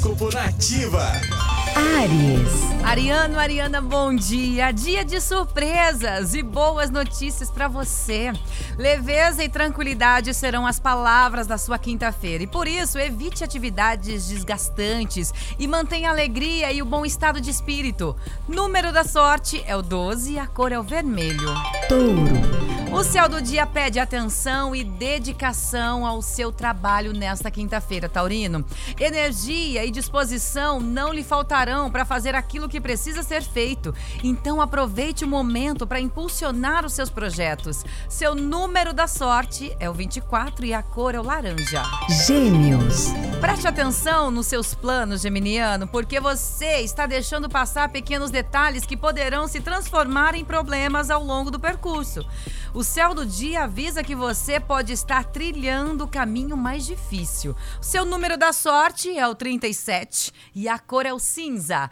Horóscopo Nativa. Ares. Ariano, Ariana, bom dia. Dia de surpresas e boas notícias para você. Leveza e tranquilidade serão as palavras da sua quinta-feira. E por isso, evite atividades desgastantes e mantenha a alegria e o bom estado de espírito. Número da sorte é o 12 e a cor é o vermelho. Touro. O céu do dia pede atenção e dedicação ao seu trabalho nesta quinta-feira, Taurino. Energia e disposição não lhe faltarão para fazer aquilo que precisa ser feito. Então aproveite o momento para impulsionar os seus projetos. Seu número da sorte é o 24 e a cor é o laranja. Gêmeos. Preste atenção nos seus planos, Geminiano, porque você está deixando passar pequenos detalhes que poderão se transformar em problemas ao longo do percurso. O céu do dia avisa que você pode estar trilhando o caminho mais difícil. Seu número da sorte é o 37 e a cor é o cinza.